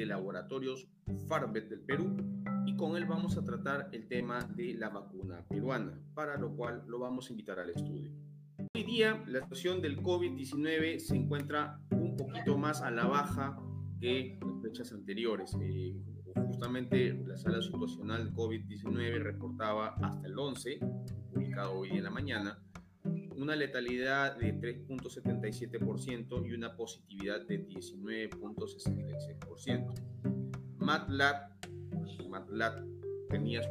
de Laboratorios Farbet del Perú y con él vamos a tratar el tema de la vacuna peruana, para lo cual lo vamos a invitar al estudio. Hoy día la situación del COVID-19 se encuentra un poquito más a la baja que las fechas anteriores. Eh, justamente la sala situacional COVID-19 reportaba hasta el 11, publicado hoy en la mañana, una letalidad de 3.77% y una positividad de 19.66%. MATLAB, MATLAB tenía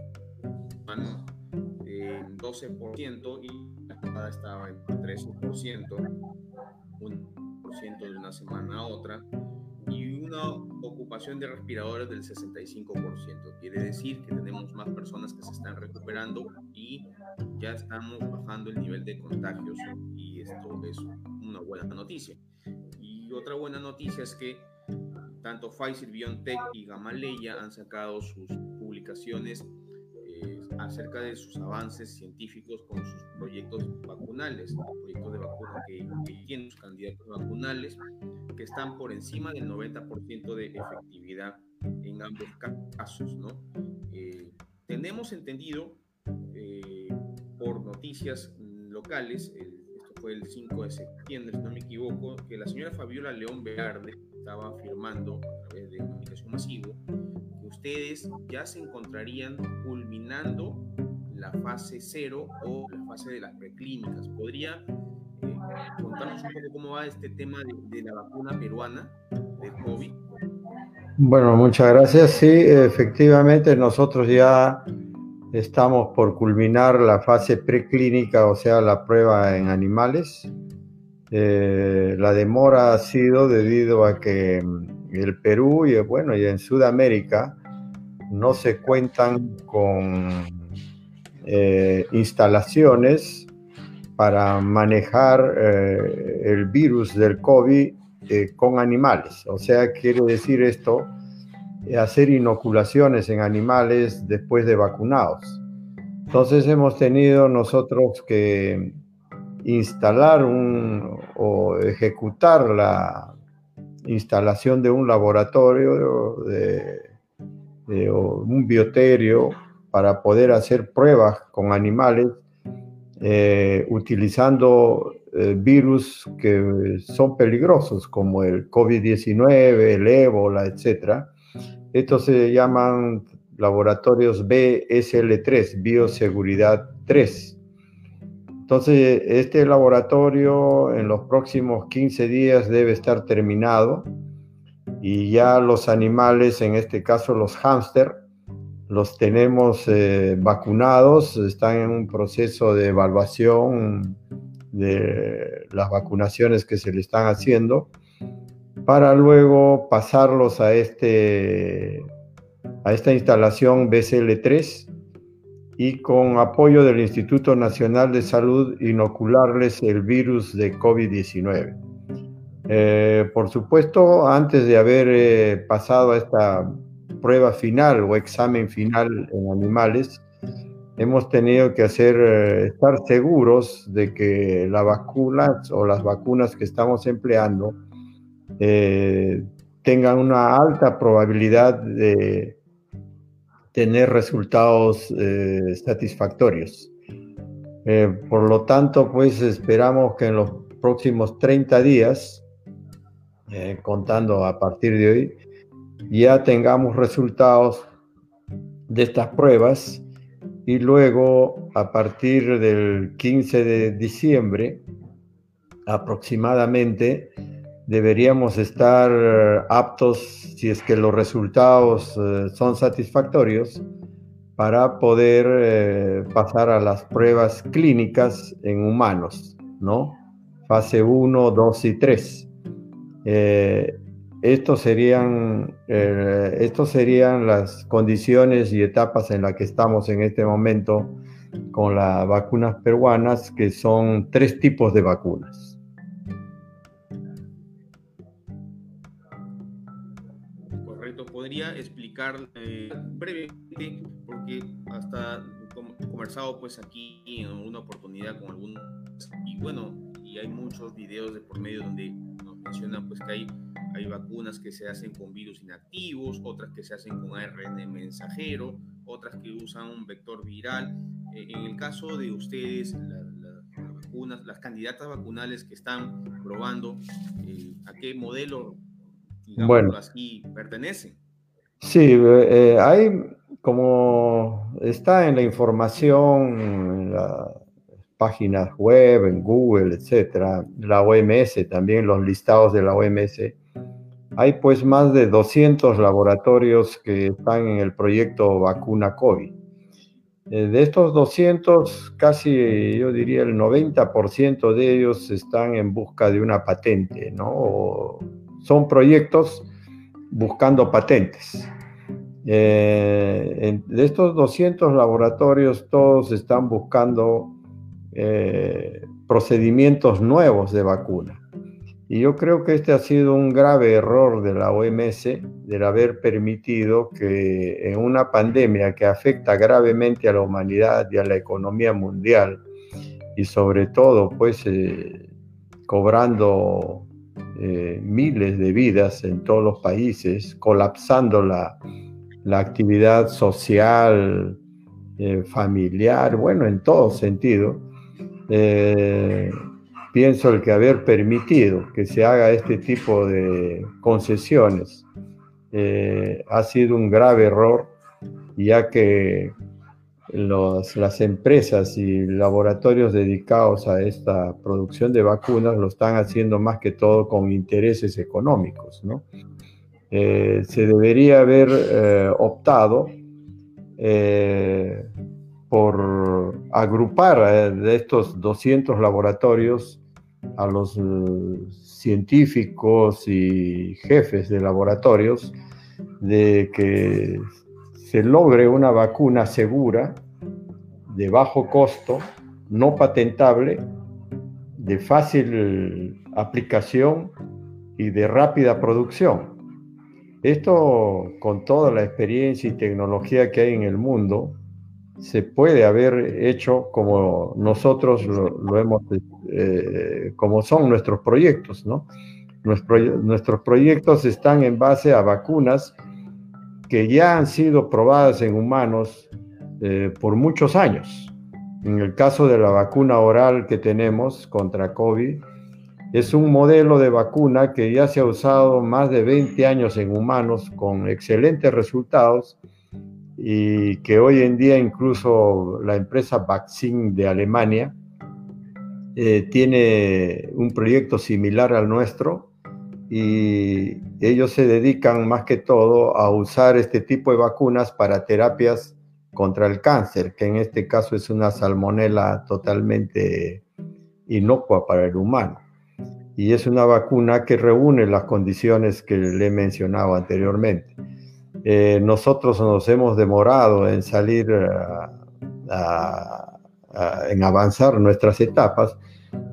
en 12% y la pasada estaba en 13%, un por ciento de una semana a otra y una ocupación de respiradores del 65%. Quiere decir que tenemos más personas que se están recuperando y ya estamos bajando el nivel de contagios y esto es una buena noticia. Y otra buena noticia es que tanto Pfizer, BioNTech y Gamaleya han sacado sus publicaciones eh, acerca de sus avances científicos con sus proyectos vacunales, proyectos de vacuna que, que tienen sus candidatos vacunales que están por encima del 90% de efectividad en ambos casos. ¿no? Eh, tenemos entendido eh, por noticias locales, esto fue el 5 de septiembre, si no me equivoco, que la señora Fabiola León Velarde estaba afirmando a través de comunicación masivo que ustedes ya se encontrarían culminando la fase cero o la fase de las preclínicas. ¿Podría contarnos un poco cómo va este tema de, la vacuna peruana de COVID. Bueno, muchas gracias. Sí, efectivamente nosotros ya estamos por culminar la fase preclínica, o sea, la prueba en animales. Eh, la demora ha sido debido a que el Perú y bueno, y en Sudamérica no se cuentan con eh, instalaciones para manejar eh, el virus del COVID eh, con animales. O sea, quiere decir esto, hacer inoculaciones en animales después de vacunados. Entonces hemos tenido nosotros que instalar un, o ejecutar la instalación de un laboratorio, de, de un bioterio, para poder hacer pruebas con animales eh, utilizando eh, virus que son peligrosos como el COVID-19, el ébola, etc. Estos se llaman laboratorios BSL3, Bioseguridad 3. Entonces, este laboratorio en los próximos 15 días debe estar terminado y ya los animales, en este caso los hámster, los tenemos eh, vacunados, están en un proceso de evaluación de las vacunaciones que se le están haciendo para luego pasarlos a, este, a esta instalación BCL3 y con apoyo del Instituto Nacional de Salud inocularles el virus de COVID-19. Eh, por supuesto, antes de haber eh, pasado a esta prueba final o examen final en animales, hemos tenido que hacer, eh, estar seguros de que la vacuna o las vacunas que estamos empleando eh, tengan una alta probabilidad de tener resultados eh, satisfactorios. por lo tanto, pues esperamos que en los próximos 30 días, contando a partir de hoy, ya tengamos resultados de estas pruebas y luego a partir del 15 de diciembre aproximadamente deberíamos estar aptos, si es que los resultados eh, son satisfactorios, para poder eh, pasar a las pruebas clínicas en humanos, ¿no? Fase 1, 2 y 3. Estos serían, eh, estos serían las condiciones y etapas en las que estamos en este momento con las vacunas peruanas, que son tres tipos de vacunas. Correcto, podría explicar eh, brevemente, porque hasta conversado pues aquí en una oportunidad con algunos, y bueno, y hay muchos videos de por medio donde nos mencionan pues que hay, hay vacunas que se hacen con virus inactivos, otras que se hacen con ARN mensajero, otras que usan un vector viral. Eh, en el caso de ustedes, las vacunas, las candidatas vacunales que están probando, eh, ¿a qué modelo, digamos así, pertenecen? Sí, eh, hay como está en la información, en las páginas web, en Google, etcétera, la OMS, también los listados de la OMS, hay pues más de 200 laboratorios que están en el proyecto vacuna COVID. Eh, de estos 200, casi yo diría el 90% de ellos están en busca de una patente, ¿no? son proyectos buscando patentes. Eh, de estos 200 laboratorios, todos están buscando eh, procedimientos nuevos de vacuna. Y yo creo que este ha sido un grave error de la OMS, del haber permitido que en una pandemia que afecta gravemente a la humanidad y a la economía mundial, y sobre todo, pues, eh, cobrando miles de vidas en todos los países, colapsando la, actividad social, eh, familiar, bueno, en todo sentido, eh, pienso el que haber permitido que se haga este tipo de concesiones eh, ha sido un grave error, ya que las empresas y laboratorios dedicados a esta producción de vacunas lo están haciendo más que todo con intereses económicos, ¿no? Eh, se debería haber eh, optado por agrupar de estos 200 laboratorios a los científicos y jefes de laboratorios de que se logre una vacuna segura, de bajo costo, no patentable, de fácil aplicación y de rápida producción. Esto, con toda la experiencia y tecnología que hay en el mundo, se puede haber hecho como nosotros lo, hemos, eh, como son nuestros proyectos, ¿no? nuestros proyectos están en base a vacunas que ya han sido probadas en humanos eh, por muchos años. En el caso de la vacuna oral que tenemos contra COVID, es un modelo de vacuna que ya se ha usado más de 20 años en humanos con excelentes resultados y que hoy en día incluso la empresa Vaccine de Alemania eh, tiene un proyecto similar al nuestro y ellos se dedican más que todo a usar este tipo de vacunas para terapias contra el cáncer, que en este caso es una salmonela totalmente inocua para el humano y es una vacuna que reúne las condiciones que le he mencionado anteriormente. Eh, nosotros nos hemos demorado en salir en avanzar nuestras etapas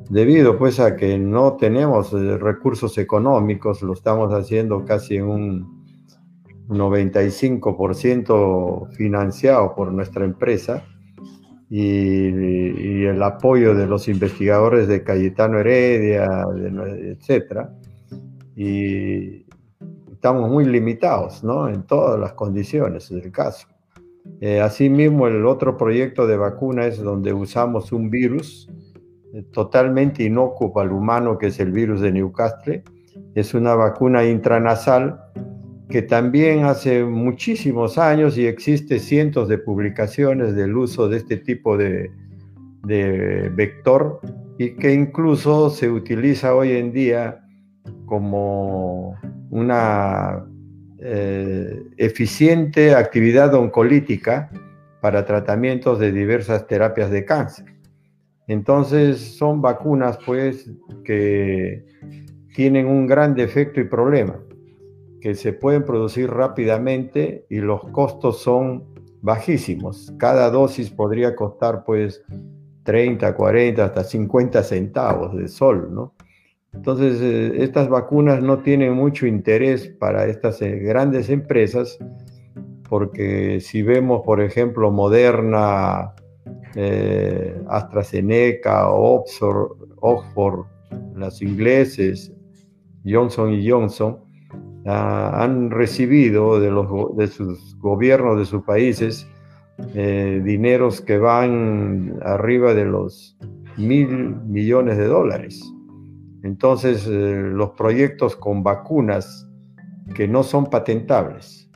debido pues a que no tenemos eh, recursos económicos, lo estamos haciendo casi en un 95% financiado por nuestra empresa y, el apoyo de los investigadores de Cayetano Heredia, etc. Y estamos muy limitados ¿no? en todas las condiciones del caso. Eh, asimismo, el otro proyecto de vacuna es donde usamos un virus eh, totalmente inocuo al humano, que es el virus de Newcastle. Es una vacuna intranasal que también hace muchísimos años y existe cientos de publicaciones del uso de este tipo de, vector y que incluso se utiliza hoy en día como una eh, eficiente actividad oncolítica para tratamientos de diversas terapias de cáncer. Entonces son vacunas pues que tienen un gran defecto y problema que se pueden producir rápidamente y los costos son bajísimos. Cada dosis podría costar pues 30, 40, hasta 50 centavos de sol, ¿no? Entonces, eh, estas vacunas no tienen mucho interés para estas eh, grandes empresas, porque si vemos, por ejemplo, Moderna eh, AstraZeneca, Oxford, Oxford, las ingleses, Johnson y Johnson, ah, han recibido de, los, de sus gobiernos de sus países dineros que van arriba de los mil millones de dólares. Entonces, eh, los proyectos con vacunas que no son patentables,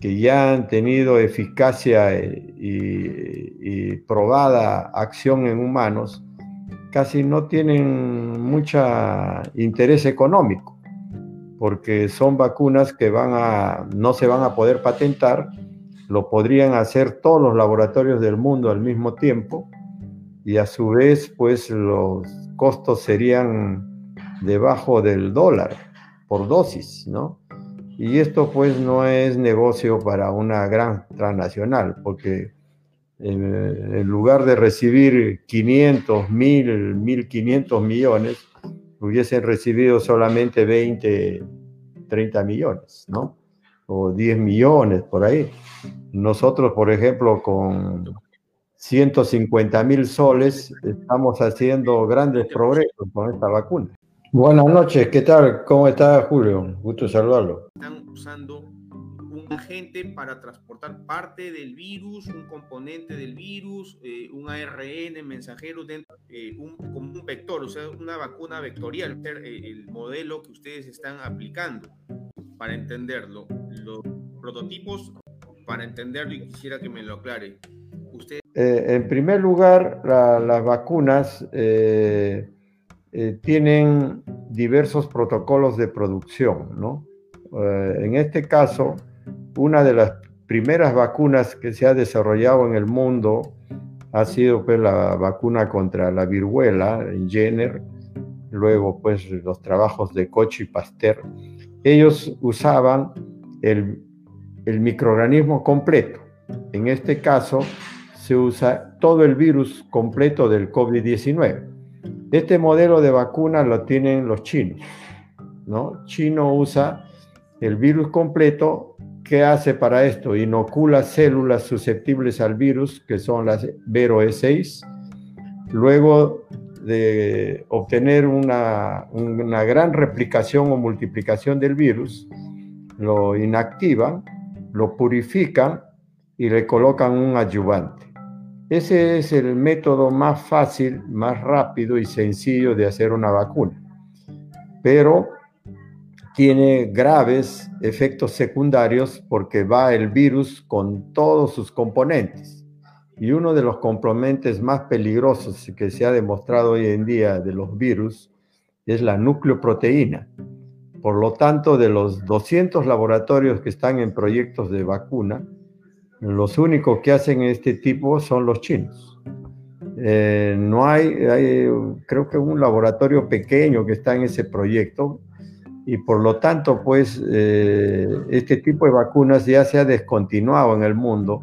que ya han tenido eficacia y, probada acción en humanos, casi no tienen mucho interés económico, porque son vacunas que van a, no se van a poder patentar, lo podrían hacer todos los laboratorios del mundo al mismo tiempo, y a su vez, pues los costos serían debajo del dólar por dosis, ¿no? Y esto pues no es negocio para una gran transnacional, porque en, lugar de recibir 500, 1000, 1500 millones, hubiesen recibido solamente 20, 30 millones, ¿no? O 10 millones por ahí. Nosotros, por ejemplo, con 150 mil soles, estamos haciendo grandes progresos con esta vacuna. Buenas noches, ¿qué tal? ¿Cómo está Julio? Gusto saludarlo. Están usando un agente para transportar parte del virus, un componente del virus, eh, un ARN mensajero dentro, eh, un, como un vector, o sea, una vacuna vectorial, eh, el modelo que ustedes están aplicando para entenderlo. Los prototipos, para entenderlo y quisiera que me lo aclare. Usted... en primer lugar, las vacunas eh, tienen diversos protocolos de producción, ¿no? Eh, en este caso, una de las primeras vacunas que se ha desarrollado en el mundo ha sido pues, la vacuna contra la viruela en Jenner, luego pues los trabajos de Koch y Pasteur. Ellos usaban el, el microorganismo completo. En este caso, se usa todo el virus completo del COVID-19. Este modelo de vacuna lo tienen los chinos, ¿no? Chino usa el virus completo. ¿Qué hace para esto? Inocula células susceptibles al virus, que son las Vero E6. Luego de obtener una, una gran replicación o multiplicación del virus, lo inactivan, lo purifican y le colocan un adyuvante. Ese es el método más fácil, más rápido y sencillo de hacer una vacuna. Pero tiene graves efectos secundarios porque va el virus con todos sus componentes. Y uno de los componentes más peligrosos que se ha demostrado hoy en día de los virus es la nucleoproteína. Por lo tanto, de los 200 laboratorios que están en proyectos de vacuna, los únicos que hacen este tipo son los chinos. Eh, no hay, creo que un laboratorio pequeño que está en ese proyecto y por lo tanto, pues, eh, este tipo de vacunas ya se ha descontinuado en el mundo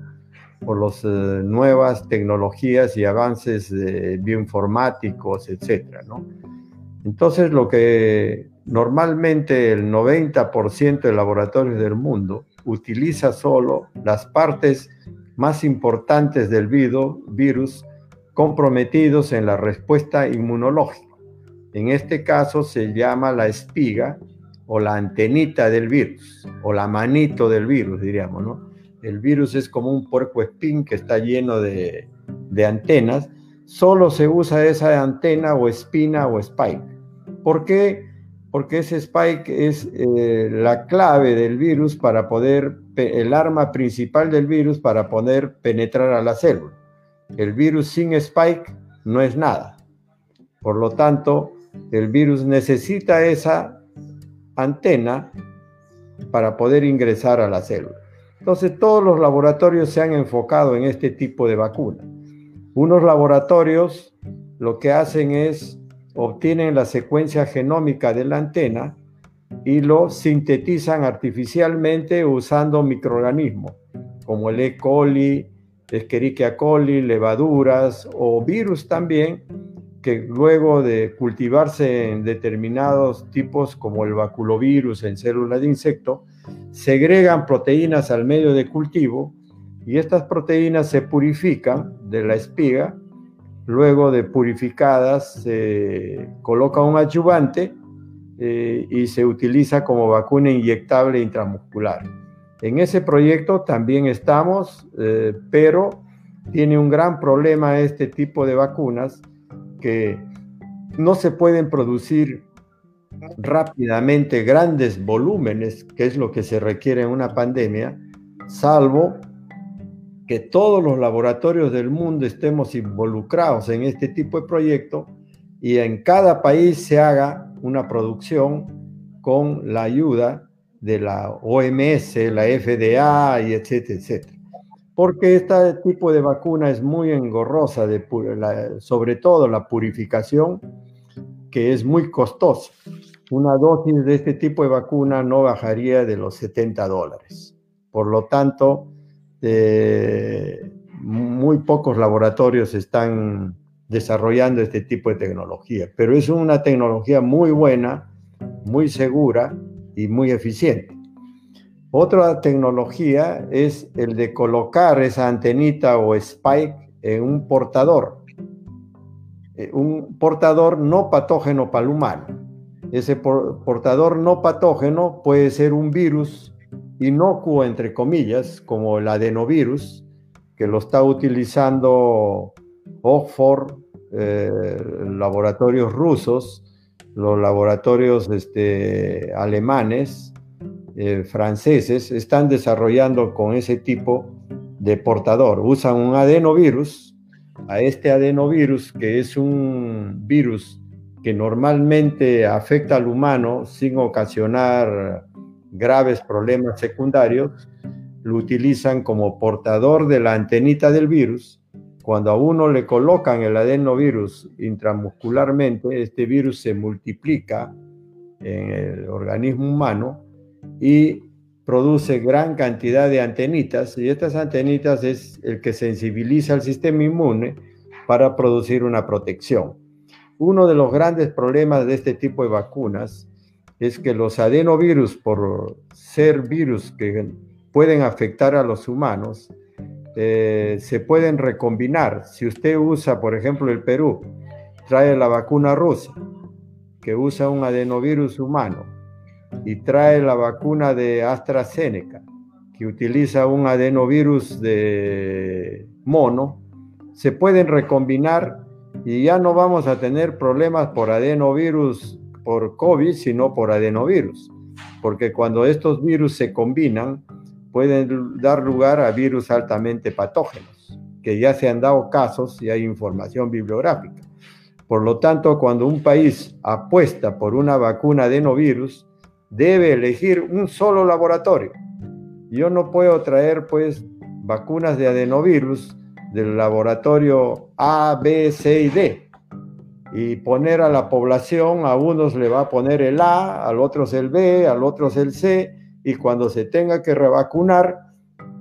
por las eh, nuevas tecnologías y avances bioinformáticos, etcétera. Entonces, lo que normalmente el 90% de laboratorios del mundo utiliza solo las partes más importantes del virus comprometidos en la respuesta inmunológica. En este caso se llama la espiga o la antenita del virus, o la manito del virus, diríamos, ¿no? El virus es como un puerco espín que está lleno de, de antenas. Solo se usa esa antena o espina o spike. ¿Por qué? Porque ese spike es eh, la clave del virus para poder, el arma principal del virus para poder penetrar a la célula. El virus sin spike no es nada. Por lo tanto, el virus necesita esa antena para poder ingresar a la célula. Entonces, todos los laboratorios se han enfocado en este tipo de vacuna. Unos laboratorios lo que hacen es obtienen la secuencia genómica de la antena y lo sintetizan artificialmente usando microorganismos como el E. coli, Escherichia coli, levaduras o virus también, que luego de cultivarse en determinados tipos como el baculovirus en células de insecto, segregan proteínas al medio de cultivo Y estas proteínas se purifican de la espiga, luego de purificadas se coloca un adyuvante eh, y se utiliza como vacuna inyectable intramuscular. En ese proyecto también estamos, eh, pero tiene un gran problema este tipo de vacunas que no se pueden producir rápidamente grandes volúmenes, que es lo que se requiere en una pandemia, salvo que todos los laboratorios del mundo estemos involucrados en este tipo de proyecto y en cada país se haga una producción con la ayuda de la OMS, la FDA y etcétera, etcétera. Porque este tipo de vacuna es muy engorrosa, sobre todo la purificación, que es muy costosa. Una dosis de este tipo de vacuna no bajaría de los 70 dólares. Por lo tanto, eh, muy pocos laboratorios están desarrollando este tipo de tecnología, pero es una tecnología muy buena, muy segura y muy eficiente. Otra tecnología es el de colocar esa antenita o spike en un portador, eh, un portador no patógeno para el humano. Ese portador no patógeno puede ser un virus inocuo, entre comillas, como el adenovirus, que lo está utilizando Oxford, eh, laboratorios rusos, los laboratorios este, alemanes, eh, franceses, están desarrollando con ese tipo de portador. Usan un adenovirus, a este adenovirus, que es un virus que normalmente afecta al humano sin ocasionar graves problemas secundarios, lo utilizan como portador de la antenita del virus. Cuando a uno le colocan el adenovirus intramuscularmente, este virus se multiplica en el organismo humano y produce gran cantidad de antenitas y estas antenitas es el que sensibiliza al sistema inmune para producir una protección. Uno de los grandes problemas de este tipo de vacunas es que los adenovirus, por ser virus que pueden afectar a los humanos, eh, se pueden recombinar. Si usted usa, por ejemplo, el Perú, trae la vacuna rusa, que usa un adenovirus humano, y trae la vacuna de AstraZeneca, que utiliza un adenovirus de mono, se pueden recombinar y ya no vamos a tener problemas por adenovirus por COVID, sino por adenovirus, porque cuando estos virus se combinan, pueden dar lugar a virus altamente patógenos, que ya se han dado casos y hay información bibliográfica. Por lo tanto, cuando un país apuesta por una vacuna adenovirus, debe elegir un solo laboratorio. Yo no puedo traer pues vacunas de adenovirus del laboratorio A, B, C y D, y poner a la población, a unos le va a poner el A, al otros el B, al otros el C, y cuando se tenga que revacunar,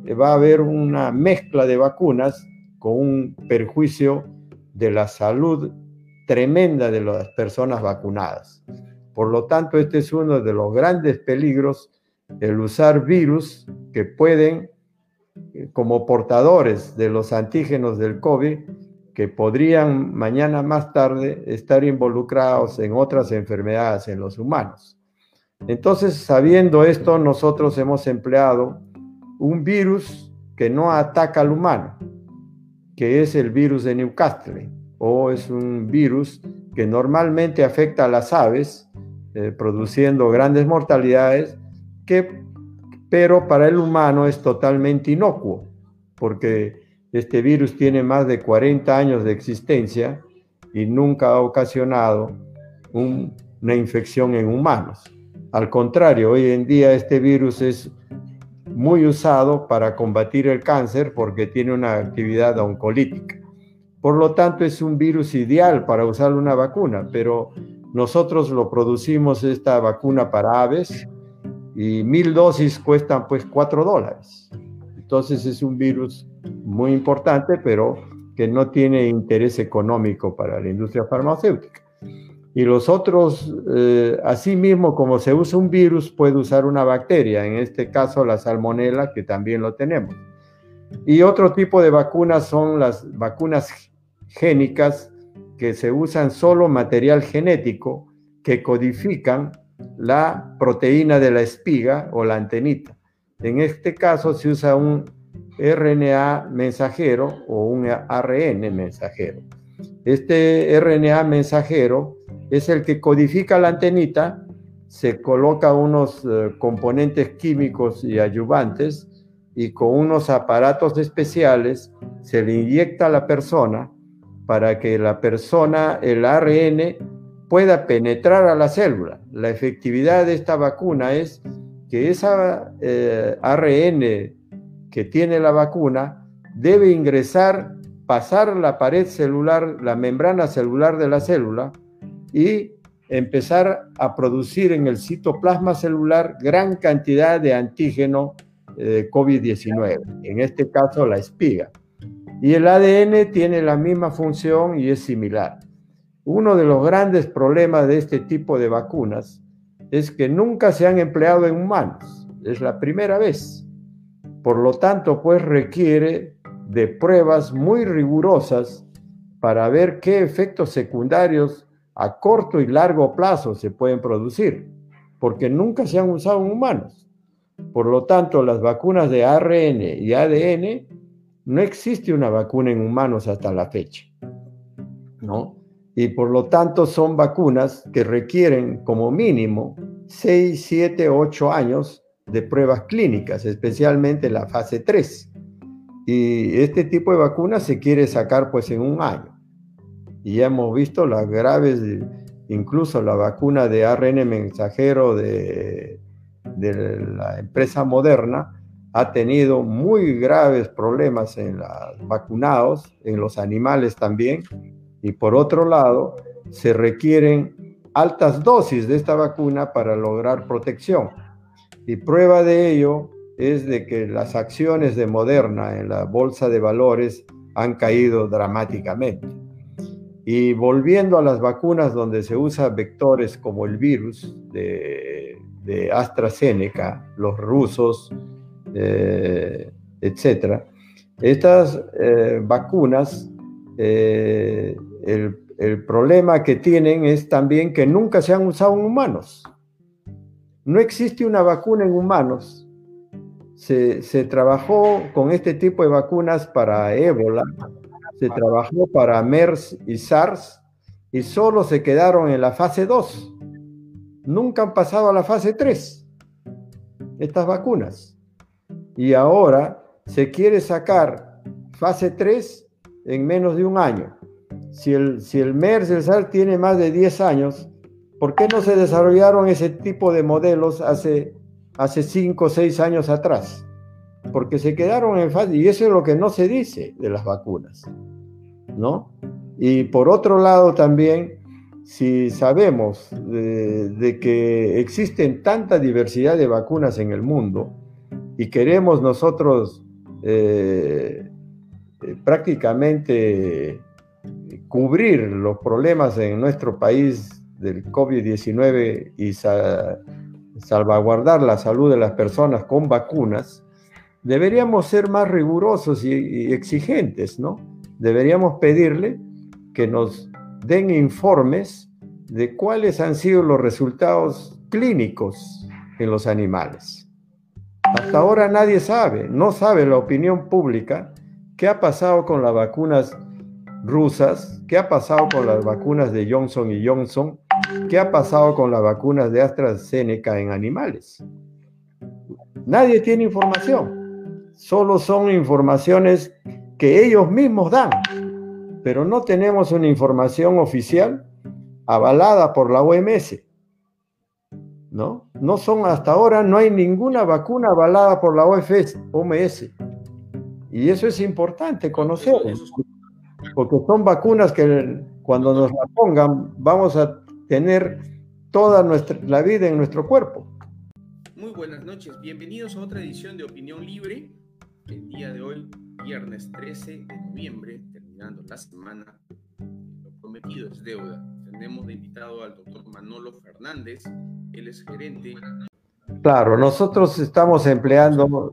eh, va a haber una mezcla de vacunas con un perjuicio de la salud tremenda de las personas vacunadas. Por lo tanto, este es uno de los grandes peligros, el usar virus que pueden, eh, como portadores de los antígenos del COVID, que podrían mañana más tarde estar involucrados en otras enfermedades en los humanos. Entonces, sabiendo esto, nosotros hemos empleado un virus que no ataca al humano, que es el virus de Newcastle, o es un virus que normalmente afecta a las aves, eh, produciendo grandes mortalidades, que, pero para el humano es totalmente inocuo, porque este virus tiene más de 40 años de existencia y nunca ha ocasionado una infección en humanos. Al contrario, hoy en día este virus es muy usado para combatir el cáncer porque tiene una actividad oncolítica. Por lo tanto, es un virus ideal para usar una vacuna, pero nosotros lo producimos esta vacuna para aves y mil dosis cuestan pues cuatro dólares. Entonces es un virus muy importante, pero que no tiene interés económico para la industria farmacéutica. Y los otros, eh, así mismo como se usa un virus, puede usar una bacteria, en este caso la salmonela, que también lo tenemos. Y otro tipo de vacunas son las vacunas génicas que se usan solo material genético que codifican la proteína de la espiga o la antenita. En este caso se usa un RNA mensajero o un ARN mensajero. Este RNA mensajero es el que codifica la antenita, se coloca unos eh, componentes químicos y ayudantes y con unos aparatos especiales se le inyecta a la persona para que la persona, el ARN, pueda penetrar a la célula. La efectividad de esta vacuna es que esa eh, ARN que tiene la vacuna debe ingresar, pasar la pared celular, la membrana celular de la célula y empezar a producir en el citoplasma celular gran cantidad de antígeno eh, COVID-19, en este caso la espiga. Y el ADN tiene la misma función y es similar. Uno de los grandes problemas de este tipo de vacunas es que nunca se han empleado en humanos. Es la primera vez. Por lo tanto, pues requiere de pruebas muy rigurosas para ver qué efectos secundarios a corto y largo plazo se pueden producir, porque nunca se han usado en humanos. Por lo tanto, las vacunas de ARN y ADN, no existe una vacuna en humanos hasta la fecha. ¿No? Y por lo tanto son vacunas que requieren como mínimo 6, 7, 8 años de pruebas clínicas, especialmente la fase 3. Y este tipo de vacunas se quiere sacar pues en un año. Y ya hemos visto las graves, incluso la vacuna de ARN mensajero de, de la empresa Moderna ha tenido muy graves problemas en los vacunados, en los animales también, y por otro lado, se requieren altas dosis de esta vacuna para lograr protección. Y prueba de ello es de que las acciones de Moderna en la bolsa de valores han caído dramáticamente. Y volviendo a las vacunas donde se usa vectores como el virus de, AstraZeneca, los rusos, eh, etcétera, estas eh, vacunas eh, el, problema que tienen es también que nunca se han usado en humanos. No existe una vacuna en humanos. Se, trabajó con este tipo de vacunas para ébola, se trabajó para MERS y SARS y solo se quedaron en la fase 2. Nunca han pasado a la fase 3 estas vacunas. Y ahora se quiere sacar fase 3 en menos de un año si el, si el MERS, el SARS tiene más de 10 años, ¿por qué no se desarrollaron ese tipo de modelos hace, hace 5 o 6 años atrás? Porque se quedaron en fase, y eso es lo que no se dice de las vacunas, ¿no? Y por otro lado también, si sabemos de, que existen tanta diversidad de vacunas en el mundo y queremos nosotros eh, eh, prácticamente cubrir los problemas en nuestro país del COVID-19 y salvaguardar la salud de las personas con vacunas, deberíamos ser más rigurosos y, exigentes, ¿no? Deberíamos pedirle que nos den informes de cuáles han sido los resultados clínicos en los animales. Hasta ahora nadie sabe, no sabe la opinión pública qué ha pasado con las vacunas rusas, qué ha pasado con las vacunas de Johnson y Johnson, qué ha pasado con las vacunas de AstraZeneca en animales. Nadie tiene información, solo son informaciones que ellos mismos dan, pero no tenemos una información oficial avalada por la OMS. ¿No? No son hasta ahora, no hay ninguna vacuna avalada por la OMS. Y eso es importante conocer porque son vacunas que cuando nos la pongan vamos a tener toda nuestra, la vida en nuestro cuerpo. Muy buenas noches, bienvenidos a otra edición de Opinión Libre. El día de hoy, viernes 13 de noviembre, terminando la semana, lo prometido es deuda. Tenemos de invitado al doctor Manolo Fernández, él es gerente. Claro, nosotros estamos empleando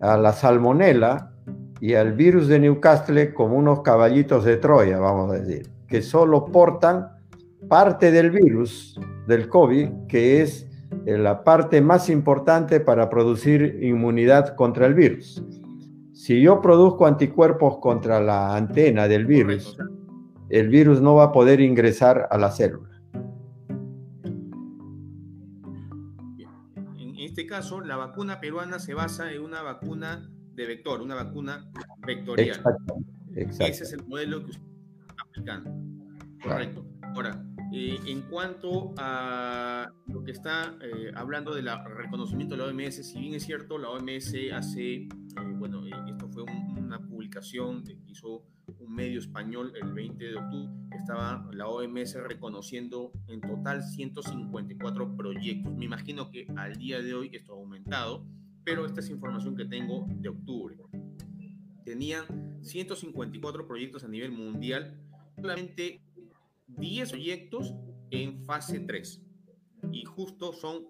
a la salmonela y al virus de Newcastle como unos caballitos de Troya, vamos a decir, que solo portan parte del virus del COVID, que es eh, la parte más importante para producir inmunidad contra el virus. Si yo produzco anticuerpos contra la antena del virus, el virus no va a poder ingresar a la célula. En este caso, la vacuna peruana se basa en una vacuna de vector, una vacuna vectorial. Exacto, Ese es el modelo que usted Correcto. Ahora, eh, en cuanto a lo que está eh, hablando del reconocimiento de la OMS, si bien es cierto, la OMS hace, eh, bueno, esto fue una publicación que hizo un medio español el 20 de octubre, estaba la OMS reconociendo en total 154 proyectos. Me imagino que al día de hoy esto ha aumentado, pero esta es información que tengo de octubre. Tenían 154 proyectos a nivel mundial, solamente 10 proyectos en fase 3. Y justo son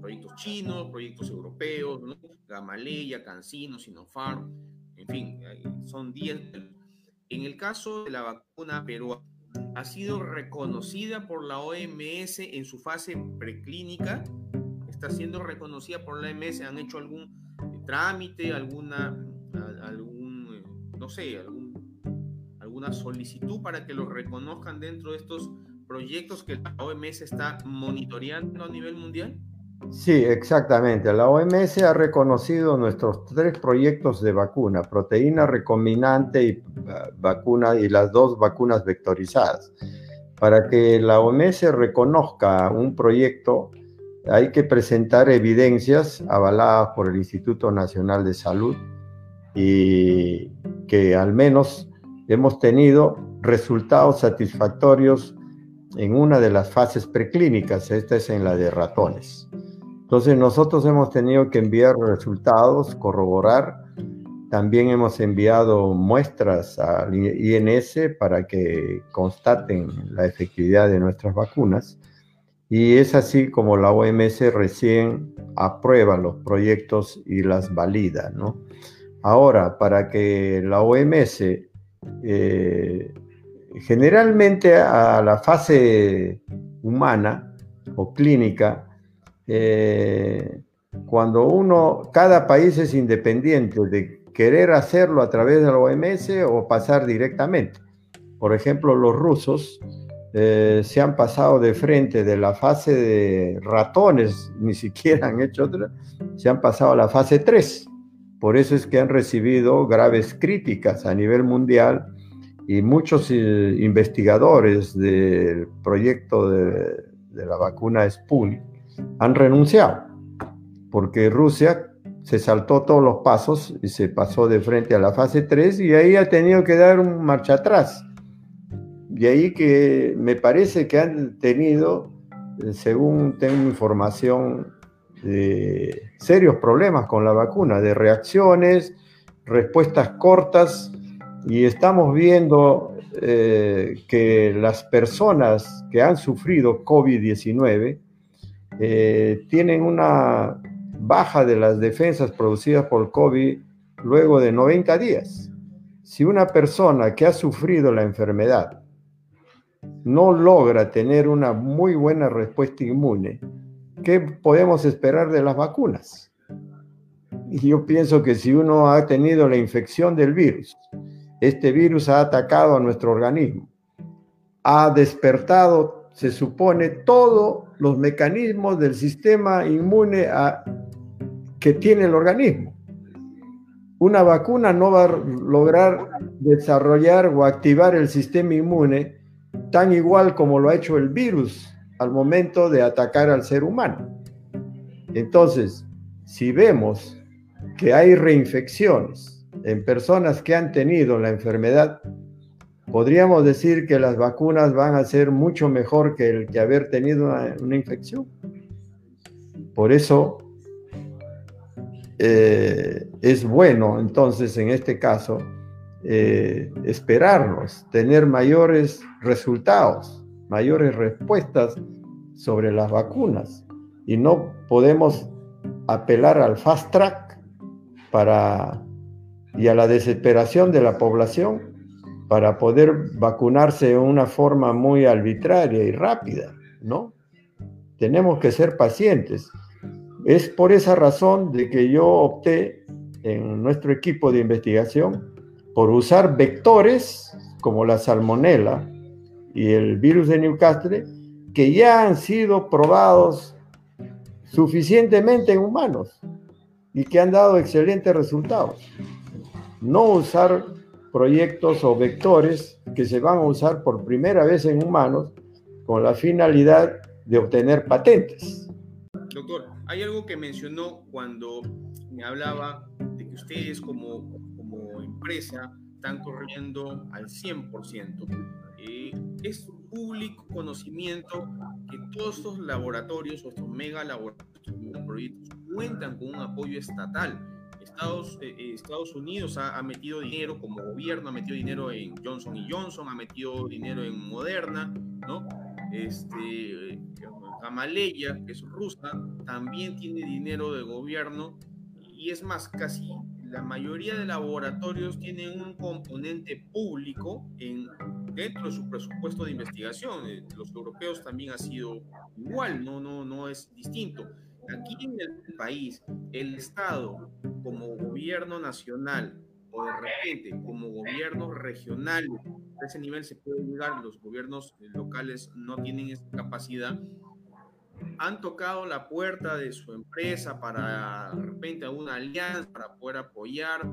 proyectos chinos, proyectos europeos, Gamaleya, Cancino, Sinopharm, en fin, son 10. En el caso de la vacuna peruana, ha sido reconocida por la OMS en su fase preclínica, está siendo reconocida por la OMS, han hecho algún trámite, alguna, algún, eh, no sé, algún una solicitud para que los reconozcan dentro de estos proyectos que la OMS está monitoreando a nivel mundial? Sí, exactamente. La OMS ha reconocido nuestros tres proyectos de vacuna, proteína recombinante y eh, vacuna y las dos vacunas vectorizadas. Para que la OMS reconozca un proyecto, hay que presentar evidencias avaladas por el Instituto Nacional de Salud y que al menos hemos tenido resultados satisfactorios en una de las fases preclínicas, esta es en la de ratones. Entonces nosotros hemos tenido que enviar resultados, corroborar, también hemos enviado muestras al INS para que constaten la efectividad de nuestras vacunas y es así como la OMS recién aprueba los proyectos y las valida, ¿no? Ahora, para que la OMS eh, generalmente a la fase humana o clínica, eh, cuando uno, cada país es independiente de querer hacerlo a través de la OMS o pasar directamente. Por ejemplo, los rusos eh, se han pasado de frente de la fase de ratones, ni siquiera han hecho otra, se han pasado a la fase 3 por eso es que han recibido graves críticas a nivel mundial y muchos eh, investigadores del proyecto de, la vacuna Sputnik han renunciado, porque Rusia se saltó todos los pasos y se pasó de frente a la fase 3 y ahí ha tenido que dar un marcha atrás. Y ahí que me parece que han tenido, eh, según tengo información, de serios problemas con la vacuna, de reacciones, respuestas cortas, y estamos viendo eh, que las personas que han sufrido COVID-19 eh, tienen una baja de las defensas producidas por COVID luego de 90 días. Si una persona que ha sufrido la enfermedad no logra tener una muy buena respuesta inmune, ¿qué podemos esperar de las vacunas? Yo pienso que si uno ha tenido la infección del virus, este virus ha atacado a nuestro organismo, ha despertado, se supone, todos los mecanismos del sistema inmune que tiene el organismo. Una vacuna no va a lograr desarrollar o activar el sistema inmune tan igual como lo ha hecho el virus al momento de atacar al ser humano. Entonces, si vemos que hay reinfecciones en personas que han tenido la enfermedad, podríamos decir que las vacunas van a ser mucho mejor que el que haber tenido una, infección. Por eso eh, es bueno entonces en este caso eh, esperarnos, tener mayores resultados mayores respuestas sobre las vacunas y no podemos apelar al fast track para, y a la desesperación de la población para poder vacunarse de una forma muy arbitraria y rápida, ¿no? Tenemos que ser pacientes. Es por esa razón de que yo opté en nuestro equipo de investigación por usar vectores como la salmonela y el virus de Newcastle que ya han sido probados suficientemente en humanos y que han dado excelentes resultados. No usar proyectos o vectores que se van a usar por primera vez en humanos con la finalidad de obtener patentes. Doctor, hay algo que mencionó cuando me hablaba de que ustedes como, como empresa están corriendo al 100%. Eh, es público conocimiento que todos estos laboratorios o estos mega laboratorios cuentan con un apoyo estatal. Estados, eh, eh, Estados Unidos ha, metido dinero como gobierno, ha metido dinero en Johnson Johnson, ha metido dinero en Moderna, ¿no? Este, Gamaleya, que es rusa, también tiene dinero de gobierno y es más, casi la mayoría de laboratorios tienen un componente público en, dentro de su presupuesto de investigación. Eh, los europeos también ha sido igual, no, no, no es distinto. Aquí en el país, el Estado como gobierno nacional o de repente como gobierno regional, a ese nivel se puede llegar, los gobiernos locales no tienen esa capacidad, han tocado la puerta de su empresa para de repente una alianza para poder apoyar,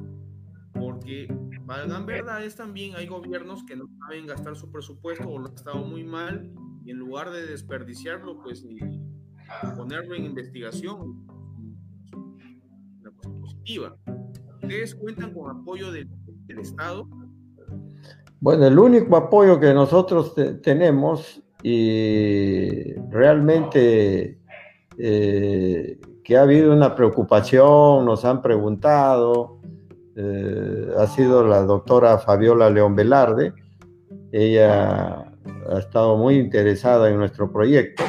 porque valgan verdades también hay gobiernos que no saben gastar su presupuesto o lo han estado muy mal y en lugar de desperdiciarlo, pues ponerlo en investigación, una cosa positiva. ¿Ustedes cuentan con apoyo del, del Estado? Bueno, el único apoyo que nosotros te tenemos y realmente eh, que ha habido una preocupación, nos han preguntado, eh, ha sido la doctora Fabiola León Velarde, ella ha estado muy interesada en nuestro proyecto,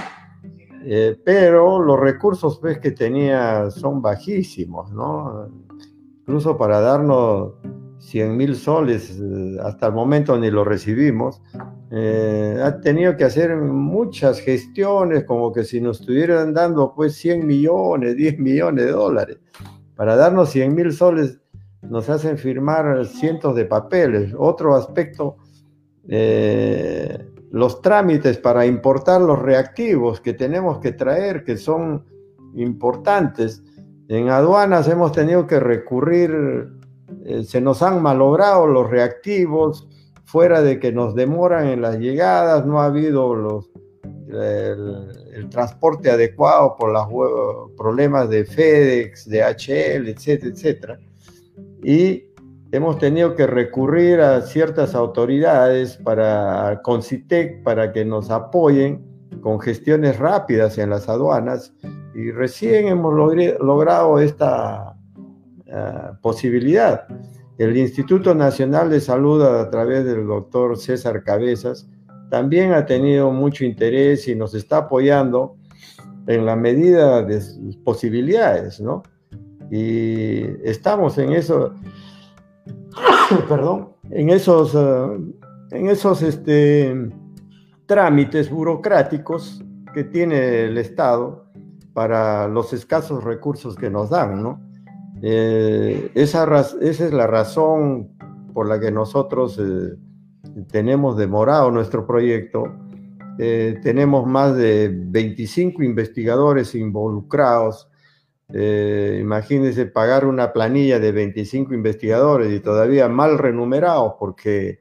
eh, pero los recursos que tenía son bajísimos, ¿no? Incluso para darnos 100 mil soles, hasta el momento ni lo recibimos, eh, ha tenido que hacer muchas gestiones, como que si nos estuvieran dando pues 100 millones, 10 millones de dólares. Para darnos 100 mil soles nos hacen firmar cientos de papeles. Otro aspecto, eh, los trámites para importar los reactivos que tenemos que traer, que son importantes. En aduanas hemos tenido que recurrir, eh, se nos han malogrado los reactivos, fuera de que nos demoran en las llegadas, no ha habido los, el, transporte adecuado por los problemas de FedEx, de HL, etcétera, etcétera. Y hemos tenido que recurrir a ciertas autoridades para Concitec para que nos apoyen con gestiones rápidas en las aduanas y recién hemos logrado esta uh, posibilidad. El Instituto Nacional de Salud, a través del doctor César Cabezas, también ha tenido mucho interés y nos está apoyando en la medida de posibilidades, ¿no? Y estamos en eso, perdón, en esos, uh, en esos este, trámites burocráticos que tiene el Estado para los escasos recursos que nos dan, ¿no? Eh, esa, esa, es la razón por la que nosotros eh, tenemos demorado nuestro proyecto. Eh, tenemos más de 25 investigadores involucrados. Imagínense pagar una planilla de 25 investigadores y todavía mal renumerados porque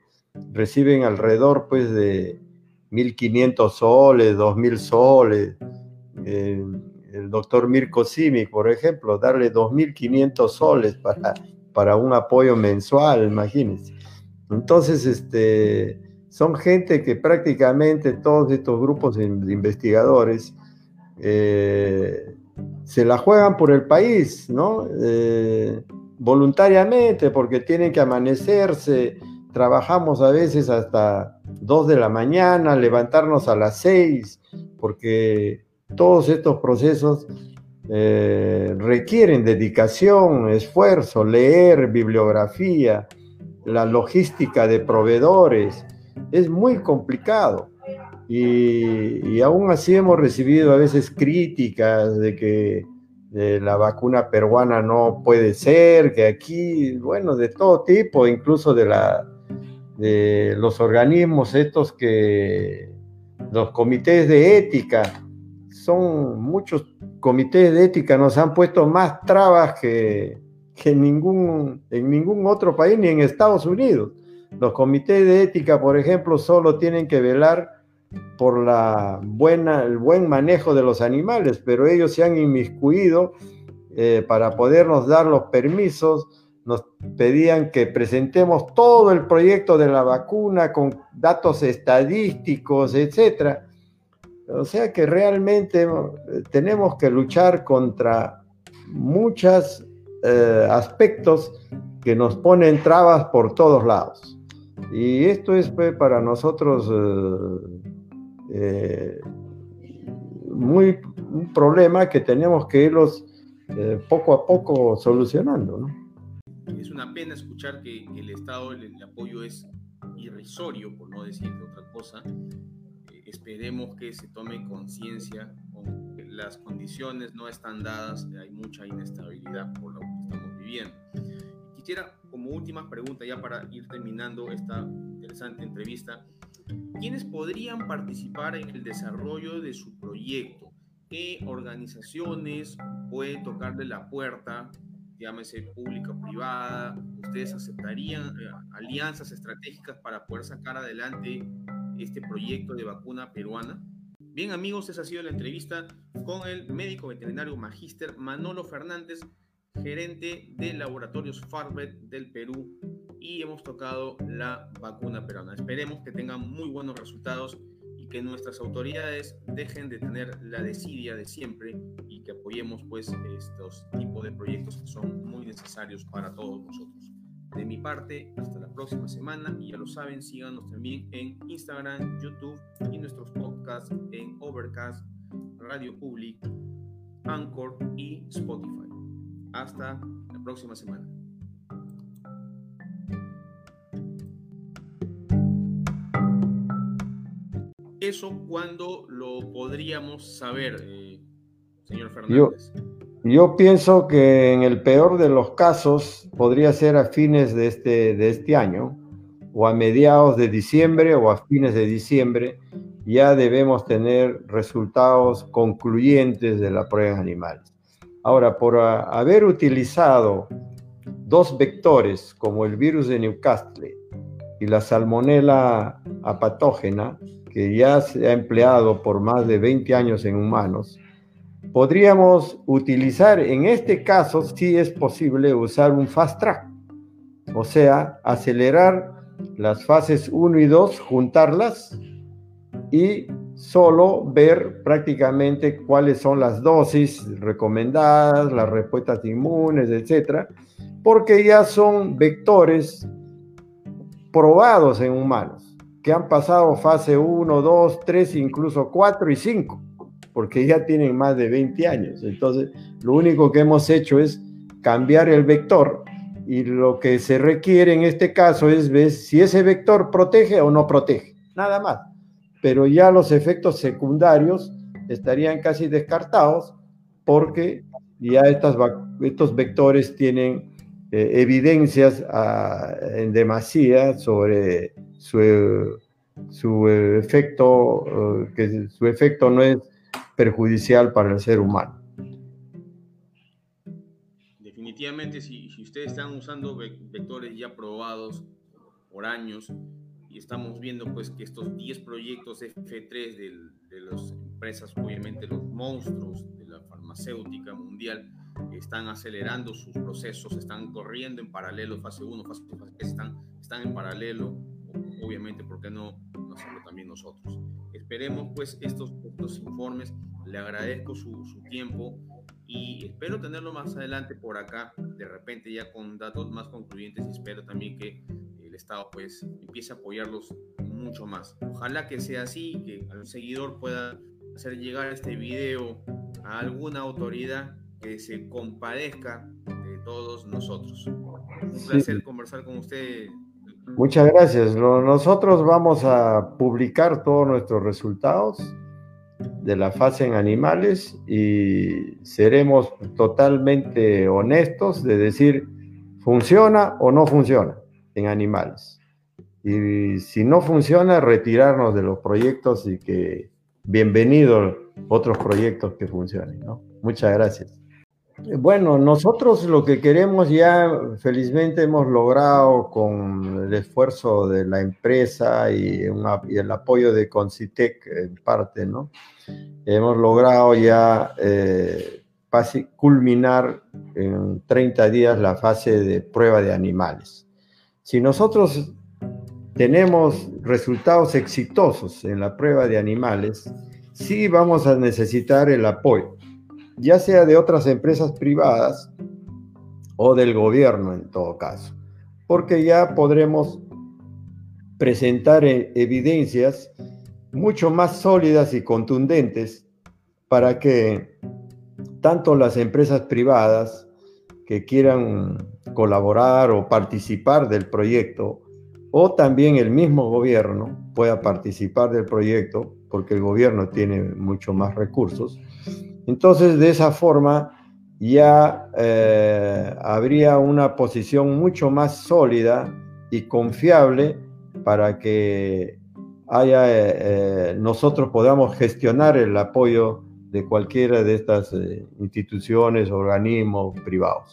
reciben alrededor pues de 1.500 soles, 2.000 soles el doctor Mirko Simic, por ejemplo, darle 2.500 soles para, para un apoyo mensual, imagínense. Entonces, este, son gente que prácticamente todos estos grupos de investigadores eh, se la juegan por el país, ¿no? Eh, voluntariamente, porque tienen que amanecerse, trabajamos a veces hasta 2 de la mañana, levantarnos a las 6, porque todos estos procesos eh, requieren dedicación, esfuerzo, leer bibliografía, la logística de proveedores. Es muy complicado. Y, aún así hemos recibido a veces críticas de que la vacuna peruana no puede ser, que aquí, bueno, de todo tipo, incluso de, la, de los organismos estos que, los comités de ética, son muchos comités de ética, nos han puesto más trabas que, que en, ningún, en ningún otro país, ni en Estados Unidos. Los comités de ética, por ejemplo, solo tienen que velar por la buena, el buen manejo de los animales, pero ellos se han inmiscuido eh, para podernos dar los permisos, nos pedían que presentemos todo el proyecto de la vacuna con datos estadísticos, etcétera. O sea que realmente eh, tenemos que luchar contra muchos eh, aspectos que nos ponen trabas por todos lados. Y esto es pues, para nosotros eh, muy, un problema que tenemos que irlos eh, poco a poco solucionando. ¿no? Es una pena escuchar que, el Estado, el, apoyo es irrisorio, por no decir otra cosa. Eh, esperemos que se tome conciencia, las condiciones no están dadas, hay mucha inestabilidad por lo que estamos viviendo. Quisiera, como última pregunta, ya para ir terminando esta interesante entrevista, ¿Quiénes podrían participar en el desarrollo de su proyecto? ¿Qué organizaciones pueden tocarle la puerta? Llámese pública o privada. ¿Ustedes aceptarían eh, alianzas estratégicas para poder sacar adelante este proyecto de vacuna peruana? Bien amigos, esa ha sido la entrevista con el médico veterinario magíster Manolo Fernández, gerente de laboratorios Farbet del Perú y hemos tocado la vacuna peruana. Esperemos que tengan muy buenos resultados y que nuestras autoridades dejen de tener la desidia de siempre y que apoyemos pues estos tipos de proyectos que son muy necesarios para todos nosotros. De mi parte, hasta la próxima semana y ya lo saben, síganos también en Instagram, YouTube y nuestros podcasts en Overcast, Radio Public, Anchor y Spotify. Hasta la próxima semana. ¿Eso cuándo lo podríamos saber, eh, señor Fernández? Yo, pienso que en el peor de los casos podría ser a fines de este, de este año, o a mediados de diciembre o a fines de diciembre, ya debemos tener resultados concluyentes de la prueba en animales. Ahora, por haber utilizado dos vectores como el virus de Newcastle y la salmonela apatógena, que ya se ha empleado por más de 20 años en humanos, podríamos utilizar, en este caso, si es posible, usar un fast track, o sea, acelerar las fases 1 y 2, juntarlas y solo ver prácticamente cuáles son las dosis recomendadas, las respuestas inmunes, etcétera, porque ya son vectores probados en humanos que han pasado fase 1, 2, 3, incluso 4 y 5, porque ya tienen más de 20 años. Entonces, lo único que hemos hecho es cambiar el vector y lo que se requiere en este caso es ver si ese vector protege o no protege, nada más. Pero ya los efectos secundarios estarían casi descartados porque ya estas, estos vectores tienen eh, evidencias ah, en demasía sobre su, su efecto, eh, que su efecto no es perjudicial para el ser humano. Definitivamente, si ustedes están usando vectores ya probados por años y estamos viendo pues que estos 10 proyectos F3 de las empresas, obviamente los monstruos de la farmacéutica mundial, están acelerando sus procesos, están corriendo en paralelo, fase 1, fase 2, están, están en paralelo obviamente, ¿por qué no, hacerlo también nosotros? Esperemos pues estos, estos informes, le agradezco su, su tiempo y espero tenerlo más adelante por acá, de repente ya con datos más concluyentes y espero también que Estado pues empiece a apoyarlos mucho más. Ojalá que sea así, que al seguidor pueda hacer llegar este video a alguna autoridad que se compadezca de todos nosotros. Un placer conversar con usted. Muchas gracias. Nosotros vamos a publicar todos nuestros resultados de la fase en animales y seremos totalmente honestos de decir funciona o no funciona en animales. Y si no funciona, retirarnos de los proyectos y que bienvenidos otros proyectos que funcionen. Muchas gracias. Bueno, nosotros lo que queremos ya, felizmente hemos logrado con el esfuerzo de la empresa y, el apoyo de Concitec en parte, ¿no? Hemos logrado ya eh, culminar en 30 días la fase de prueba de animales. Si nosotros tenemos resultados exitosos en la prueba de animales, sí vamos a necesitar el apoyo ya sea de otras empresas privadas o del gobierno en todo caso, porque ya podremos presentar e-, evidencias mucho más sólidas y contundentes para que tanto las empresas privadas que quieran colaborar o participar del proyecto, o también el mismo gobierno pueda participar del proyecto, porque el gobierno tiene mucho más recursos, entonces, de esa forma, ya eh, habría una posición mucho más sólida y confiable para que haya, eh, eh, nosotros podamos gestionar el apoyo de cualquiera de estas instituciones, organismos privados.